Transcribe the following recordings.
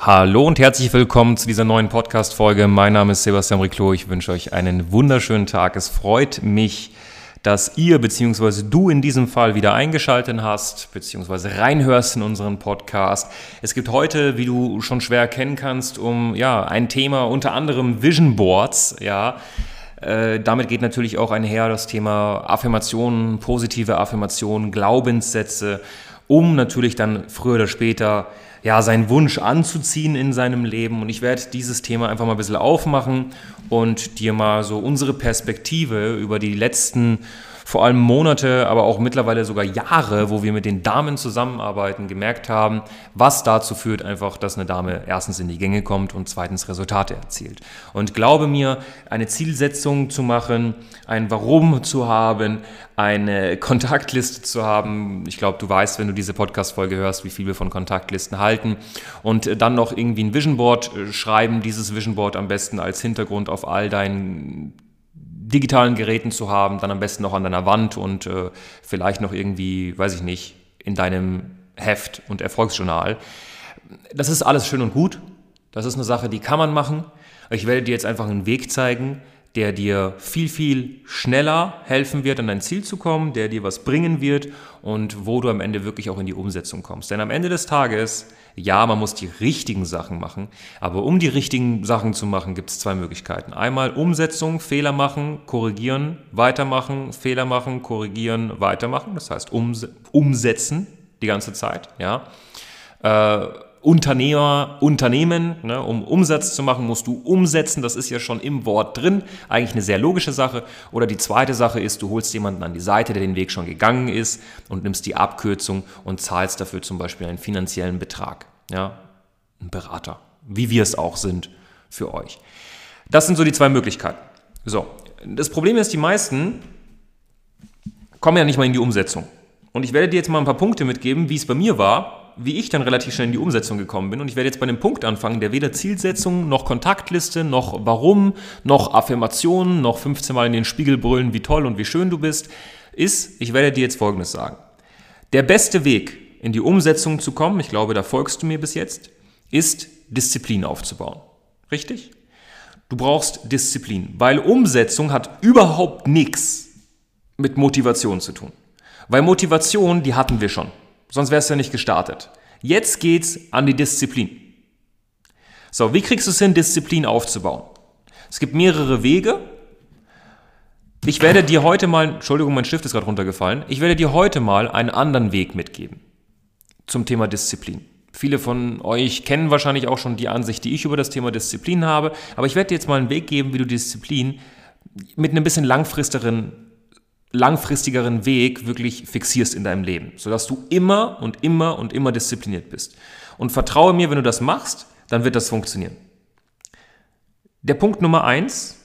Hallo und herzlich willkommen zu dieser neuen Podcast-Folge. Mein Name ist Sebastian Riclo. Ich wünsche euch einen wunderschönen Tag. Es freut mich, dass ihr bzw. du in diesem Fall wieder eingeschaltet hast bzw. reinhörst in unseren Podcast. Es gibt heute, wie du schon schwer erkennen kannst, um ja ein Thema unter anderem Vision Boards. Ja, äh, damit geht natürlich auch einher das Thema Affirmationen, positive Affirmationen, Glaubenssätze, um natürlich dann früher oder später ja, seinen Wunsch anzuziehen in seinem Leben. Und ich werde dieses Thema einfach mal ein bisschen aufmachen und dir mal so unsere Perspektive über die letzten vor allem Monate, aber auch mittlerweile sogar Jahre, wo wir mit den Damen zusammenarbeiten, gemerkt haben, was dazu führt einfach, dass eine Dame erstens in die Gänge kommt und zweitens Resultate erzielt. Und glaube mir, eine Zielsetzung zu machen, ein Warum zu haben, eine Kontaktliste zu haben. Ich glaube, du weißt, wenn du diese Podcast-Folge hörst, wie viel wir von Kontaktlisten halten. Und dann noch irgendwie ein Vision Board äh, schreiben, dieses Vision Board am besten als Hintergrund auf all deinen digitalen Geräten zu haben, dann am besten noch an deiner Wand und äh, vielleicht noch irgendwie, weiß ich nicht, in deinem Heft und Erfolgsjournal. Das ist alles schön und gut. Das ist eine Sache, die kann man machen. Ich werde dir jetzt einfach einen Weg zeigen, der dir viel, viel schneller helfen wird, an dein Ziel zu kommen, der dir was bringen wird und wo du am Ende wirklich auch in die Umsetzung kommst. Denn am Ende des Tages, ja, man muss die richtigen Sachen machen, aber um die richtigen Sachen zu machen, gibt es zwei Möglichkeiten. Einmal Umsetzung, Fehler machen, korrigieren, weitermachen, Fehler machen, korrigieren, weitermachen. Das heißt umsetzen die ganze Zeit, ja. Äh, Unternehmer, Unternehmen, ne, um Umsatz zu machen, musst du umsetzen. Das ist ja schon im Wort drin. Eigentlich eine sehr logische Sache. Oder die zweite Sache ist, du holst jemanden an die Seite, der den Weg schon gegangen ist und nimmst die Abkürzung und zahlst dafür zum Beispiel einen finanziellen Betrag. Ja, ein Berater, wie wir es auch sind für euch. Das sind so die zwei Möglichkeiten. So, das Problem ist, die meisten kommen ja nicht mal in die Umsetzung. Und ich werde dir jetzt mal ein paar Punkte mitgeben, wie es bei mir war, wie ich dann relativ schnell in die Umsetzung gekommen bin. Und ich werde jetzt bei dem Punkt anfangen, der weder Zielsetzung, noch Kontaktliste, noch Warum, noch Affirmationen, noch 15 Mal in den Spiegel brüllen, wie toll und wie schön du bist, ist, ich werde dir jetzt Folgendes sagen. Der beste Weg, in die Umsetzung zu kommen, ich glaube, da folgst du mir bis jetzt, ist Disziplin aufzubauen. Richtig? Du brauchst Disziplin, weil Umsetzung hat überhaupt nichts mit Motivation zu tun. Weil Motivation, die hatten wir schon. Sonst wärst du ja nicht gestartet. Jetzt geht's an die Disziplin. So, wie kriegst du es hin, Disziplin aufzubauen? Es gibt mehrere Wege. Ich werde dir heute mal, Entschuldigung, mein Stift ist gerade runtergefallen. Ich werde dir heute mal einen anderen Weg mitgeben zum Thema Disziplin. Viele von euch kennen wahrscheinlich auch schon die Ansicht, die ich über das Thema Disziplin habe. Aber ich werde dir jetzt mal einen Weg geben, wie du Disziplin mit einem bisschen langfristigeren langfristigeren Weg wirklich fixierst in deinem Leben, sodass du immer und immer und immer diszipliniert bist. Und vertraue mir, wenn du das machst, dann wird das funktionieren. Der Punkt Nummer eins,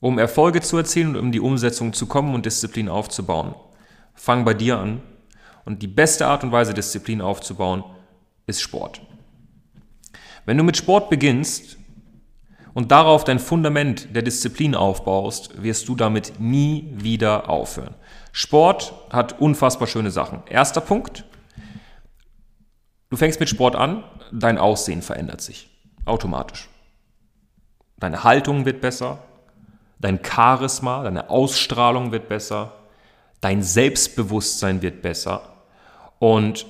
um Erfolge zu erzielen und um die Umsetzung zu kommen und Disziplin aufzubauen, fang bei dir an. Und die beste Art und Weise, Disziplin aufzubauen, ist Sport. Wenn du mit Sport beginnst, und darauf dein Fundament der Disziplin aufbaust, wirst du damit nie wieder aufhören. Sport hat unfassbar schöne Sachen. Erster Punkt, du fängst mit Sport an, dein Aussehen verändert sich automatisch. Deine Haltung wird besser, dein Charisma, deine Ausstrahlung wird besser, dein Selbstbewusstsein wird besser und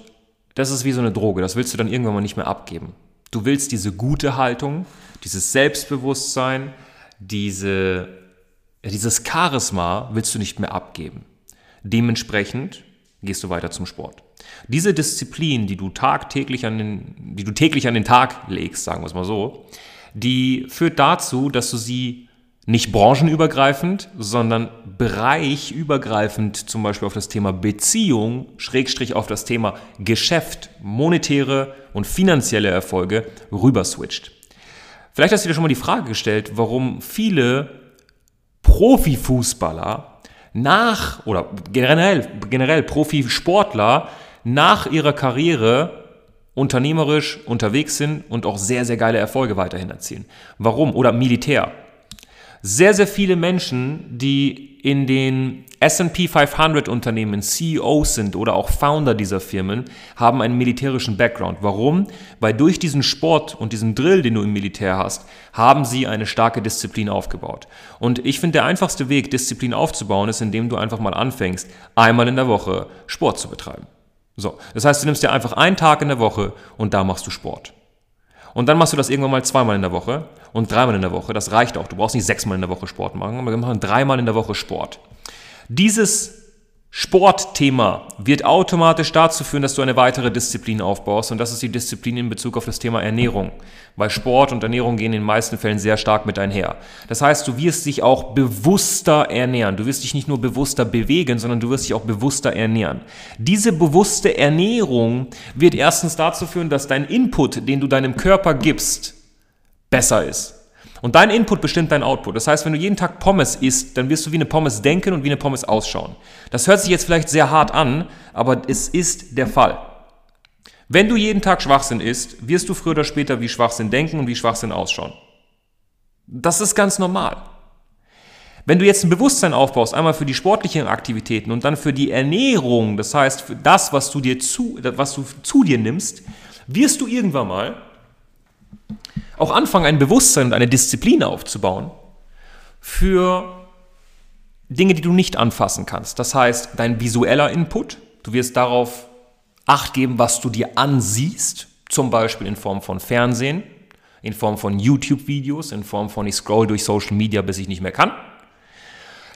das ist wie so eine Droge, das willst du dann irgendwann mal nicht mehr abgeben. Du willst diese gute Haltung, dieses Selbstbewusstsein, diese, dieses Charisma willst du nicht mehr abgeben. Dementsprechend gehst du weiter zum Sport. Diese Disziplin, die du tagtäglich an den, die du täglich an den Tag legst, sagen wir es mal so, die führt dazu, dass du sie nicht branchenübergreifend, sondern bereichübergreifend zum Beispiel auf das Thema Beziehung, Schrägstrich auf das Thema Geschäft, monetäre und finanzielle Erfolge rüberswitcht. Vielleicht hast du dir schon mal die Frage gestellt, warum viele Profifußballer nach, oder generell, generell Profisportler nach ihrer Karriere unternehmerisch unterwegs sind und auch sehr, sehr geile Erfolge weiterhin erzielen. Warum? Oder Militär. Sehr, sehr viele Menschen, die in den SP 500 Unternehmen CEOs sind oder auch Founder dieser Firmen, haben einen militärischen Background. Warum? Weil durch diesen Sport und diesen Drill, den du im Militär hast, haben sie eine starke Disziplin aufgebaut. Und ich finde, der einfachste Weg, Disziplin aufzubauen, ist, indem du einfach mal anfängst, einmal in der Woche Sport zu betreiben. So, das heißt, du nimmst dir einfach einen Tag in der Woche und da machst du Sport. Und dann machst du das irgendwann mal zweimal in der Woche und dreimal in der Woche. Das reicht auch. Du brauchst nicht sechsmal in der Woche Sport machen, aber wir machen dreimal in der Woche Sport. Dieses Sportthema wird automatisch dazu führen, dass du eine weitere Disziplin aufbaust und das ist die Disziplin in Bezug auf das Thema Ernährung, weil Sport und Ernährung gehen in den meisten Fällen sehr stark mit einher. Das heißt, du wirst dich auch bewusster ernähren. Du wirst dich nicht nur bewusster bewegen, sondern du wirst dich auch bewusster ernähren. Diese bewusste Ernährung wird erstens dazu führen, dass dein Input, den du deinem Körper gibst, besser ist. Und dein Input bestimmt dein Output. Das heißt, wenn du jeden Tag Pommes isst, dann wirst du wie eine Pommes denken und wie eine Pommes ausschauen. Das hört sich jetzt vielleicht sehr hart an, aber es ist der Fall. Wenn du jeden Tag Schwachsinn isst, wirst du früher oder später wie Schwachsinn denken und wie Schwachsinn ausschauen. Das ist ganz normal. Wenn du jetzt ein Bewusstsein aufbaust, einmal für die sportlichen Aktivitäten und dann für die Ernährung, das heißt für das, was du dir zu, was du zu dir nimmst, wirst du irgendwann mal auch anfangen, ein Bewusstsein und eine Disziplin aufzubauen für Dinge, die du nicht anfassen kannst. Das heißt, dein visueller Input, du wirst darauf Acht geben, was du dir ansiehst, zum Beispiel in Form von Fernsehen, in Form von YouTube-Videos, in Form von ich scroll durch Social Media, bis ich nicht mehr kann.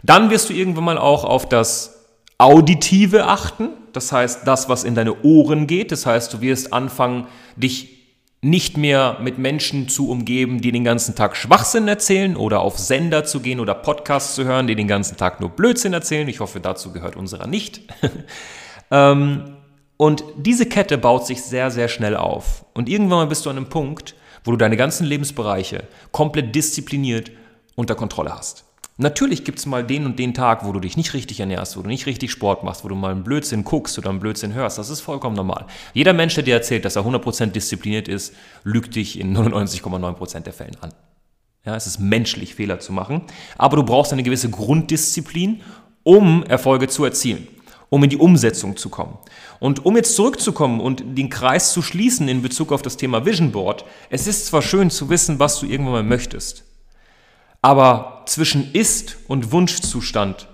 Dann wirst du irgendwann mal auch auf das Auditive achten, das heißt das, was in deine Ohren geht. Das heißt, du wirst anfangen, dich nicht mehr mit Menschen zu umgeben, die den ganzen Tag Schwachsinn erzählen oder auf Sender zu gehen oder Podcasts zu hören, die den ganzen Tag nur Blödsinn erzählen. Ich hoffe, dazu gehört unserer nicht. Ähm, und diese Kette baut sich sehr, sehr schnell auf. Und irgendwann mal bist du an einem Punkt, wo du deine ganzen Lebensbereiche komplett diszipliniert unter Kontrolle hast. Natürlich gibt es mal den und den Tag, wo du dich nicht richtig ernährst, wo du nicht richtig Sport machst, wo du mal einen Blödsinn guckst oder einen Blödsinn hörst. Das ist vollkommen normal. Jeder Mensch, der dir erzählt, dass er 100% diszipliniert ist, lügt dich in 99,9% der Fällen an. Ja, es ist menschlich, Fehler zu machen. Aber du brauchst eine gewisse Grunddisziplin, um Erfolge zu erzielen, um in die Umsetzung zu kommen. Und um jetzt zurückzukommen und den Kreis zu schließen in Bezug auf das Thema Vision Board, es ist zwar schön zu wissen, was du irgendwann mal möchtest. Aber zwischen Ist- und Wunschzustand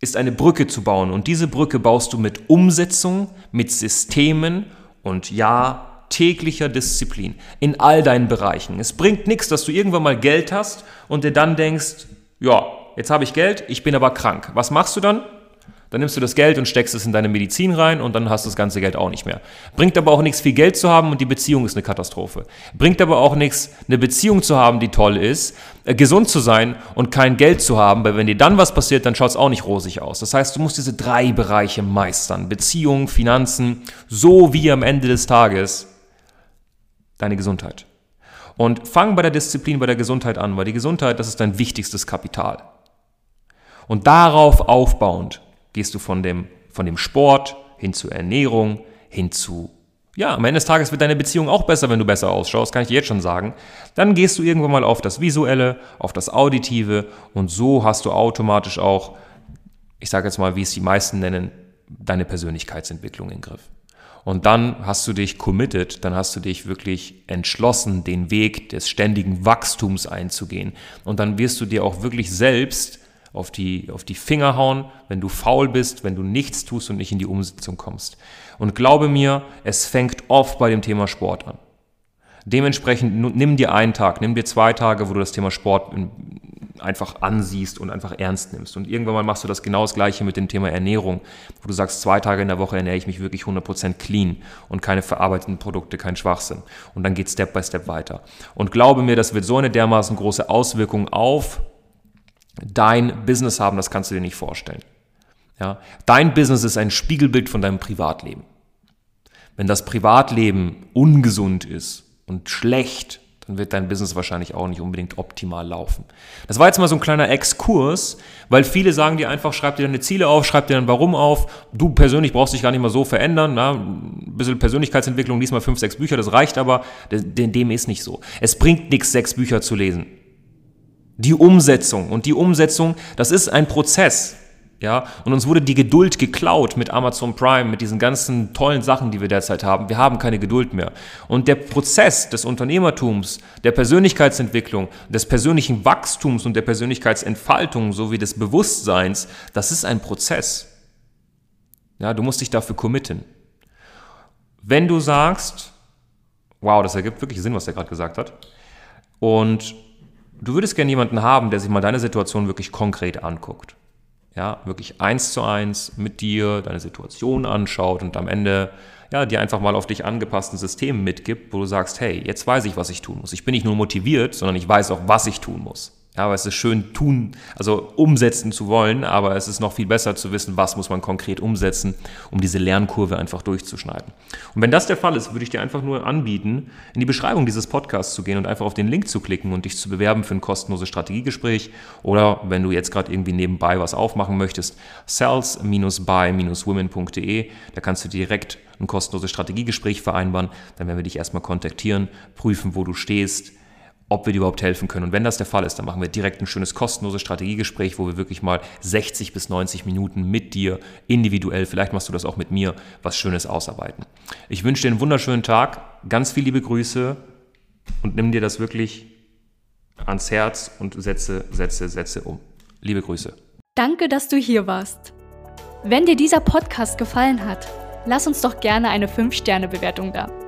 ist eine Brücke zu bauen. Und diese Brücke baust du mit Umsetzung, mit Systemen und ja, täglicher Disziplin in all deinen Bereichen. Es bringt nichts, dass du irgendwann mal Geld hast und dir dann denkst, ja, jetzt habe ich Geld, ich bin aber krank. Was machst du dann? Dann nimmst du das Geld und steckst es in deine Medizin rein und dann hast du das ganze Geld auch nicht mehr. Bringt aber auch nichts, viel Geld zu haben und die Beziehung ist eine Katastrophe. Bringt aber auch nichts, eine Beziehung zu haben, die toll ist, äh, gesund zu sein und kein Geld zu haben, weil wenn dir dann was passiert, dann schaut es auch nicht rosig aus. Das heißt, du musst diese drei Bereiche meistern. Beziehung, Finanzen, so wie am Ende des Tages deine Gesundheit. Und fang bei der Disziplin, bei der Gesundheit an, weil die Gesundheit, das ist dein wichtigstes Kapital. Und darauf aufbauend gehst du von dem, von dem Sport hin zur Ernährung, hin zu, ja, am Ende des Tages wird deine Beziehung auch besser, wenn du besser ausschaust, kann ich dir jetzt schon sagen. Dann gehst du irgendwann mal auf das Visuelle, auf das Auditive und so hast du automatisch auch, ich sage jetzt mal, wie es die meisten nennen, deine Persönlichkeitsentwicklung im Griff. Und dann hast du dich committed, dann hast du dich wirklich entschlossen, den Weg des ständigen Wachstums einzugehen. Und dann wirst du dir auch wirklich selbst auf die, auf die Finger hauen, wenn du faul bist, wenn du nichts tust und nicht in die Umsetzung kommst. Und glaube mir, es fängt oft bei dem Thema Sport an. Dementsprechend nimm dir einen Tag, nimm dir zwei Tage, wo du das Thema Sport einfach ansiehst und einfach ernst nimmst. Und irgendwann mal machst du das genau das Gleiche mit dem Thema Ernährung, wo du sagst, zwei Tage in der Woche ernähre ich mich wirklich 100% clean und keine verarbeiteten Produkte, kein Schwachsinn. Und dann geht Step by Step weiter. Und glaube mir, das wird so eine dermaßen große Auswirkung auf dein Business haben, das kannst du dir nicht vorstellen. Ja? Dein Business ist ein Spiegelbild von deinem Privatleben. Wenn das Privatleben ungesund ist und schlecht, dann wird dein Business wahrscheinlich auch nicht unbedingt optimal laufen. Das war jetzt mal so ein kleiner Exkurs, weil viele sagen dir einfach, schreib dir deine Ziele auf, schreib dir dann Warum auf. Du persönlich brauchst dich gar nicht mal so verändern. Na? Ein bisschen Persönlichkeitsentwicklung, lies mal fünf, sechs Bücher, das reicht aber. Dem ist nicht so. Es bringt nichts, sechs Bücher zu lesen. Die Umsetzung. Und die Umsetzung, das ist ein Prozess. Ja, und uns wurde die Geduld geklaut mit Amazon Prime, mit diesen ganzen tollen Sachen, die wir derzeit haben. Wir haben keine Geduld mehr. Und der Prozess des Unternehmertums, der Persönlichkeitsentwicklung, des persönlichen Wachstums und der Persönlichkeitsentfaltung sowie des Bewusstseins, das ist ein Prozess. Ja, du musst dich dafür committen. Wenn du sagst, wow, das ergibt wirklich Sinn, was er gerade gesagt hat, und du würdest gerne jemanden haben, der sich mal deine Situation wirklich konkret anguckt ja, wirklich eins zu eins mit dir deine Situation anschaut und am Ende ja, dir einfach mal auf dich angepassten System mitgibt, wo du sagst, hey, jetzt weiß ich, was ich tun muss. Ich bin nicht nur motiviert, sondern ich weiß auch, was ich tun muss. Ja, aber es ist schön tun, also umsetzen zu wollen, aber es ist noch viel besser zu wissen, was muss man konkret umsetzen, um diese Lernkurve einfach durchzuschneiden. Und wenn das der Fall ist, würde ich dir einfach nur anbieten, in die Beschreibung dieses Podcasts zu gehen und einfach auf den Link zu klicken und dich zu bewerben für ein kostenloses Strategiegespräch oder wenn du jetzt gerade irgendwie nebenbei was aufmachen möchtest, sales-by-women.de, da kannst du direkt ein kostenloses Strategiegespräch vereinbaren, dann werden wir dich erstmal kontaktieren, prüfen, wo du stehst, ob wir dir überhaupt helfen können. Und wenn das der Fall ist, dann machen wir direkt ein schönes kostenloses Strategiegespräch, wo wir wirklich mal 60 bis 90 Minuten mit dir individuell, vielleicht machst du das auch mit mir, was Schönes ausarbeiten. Ich wünsche dir einen wunderschönen Tag, ganz viele liebe Grüße und nimm dir das wirklich ans Herz und setze, setze, setze um. Liebe Grüße. Danke, dass du hier warst. Wenn dir dieser Podcast gefallen hat, lass uns doch gerne eine 5-Sterne-Bewertung da.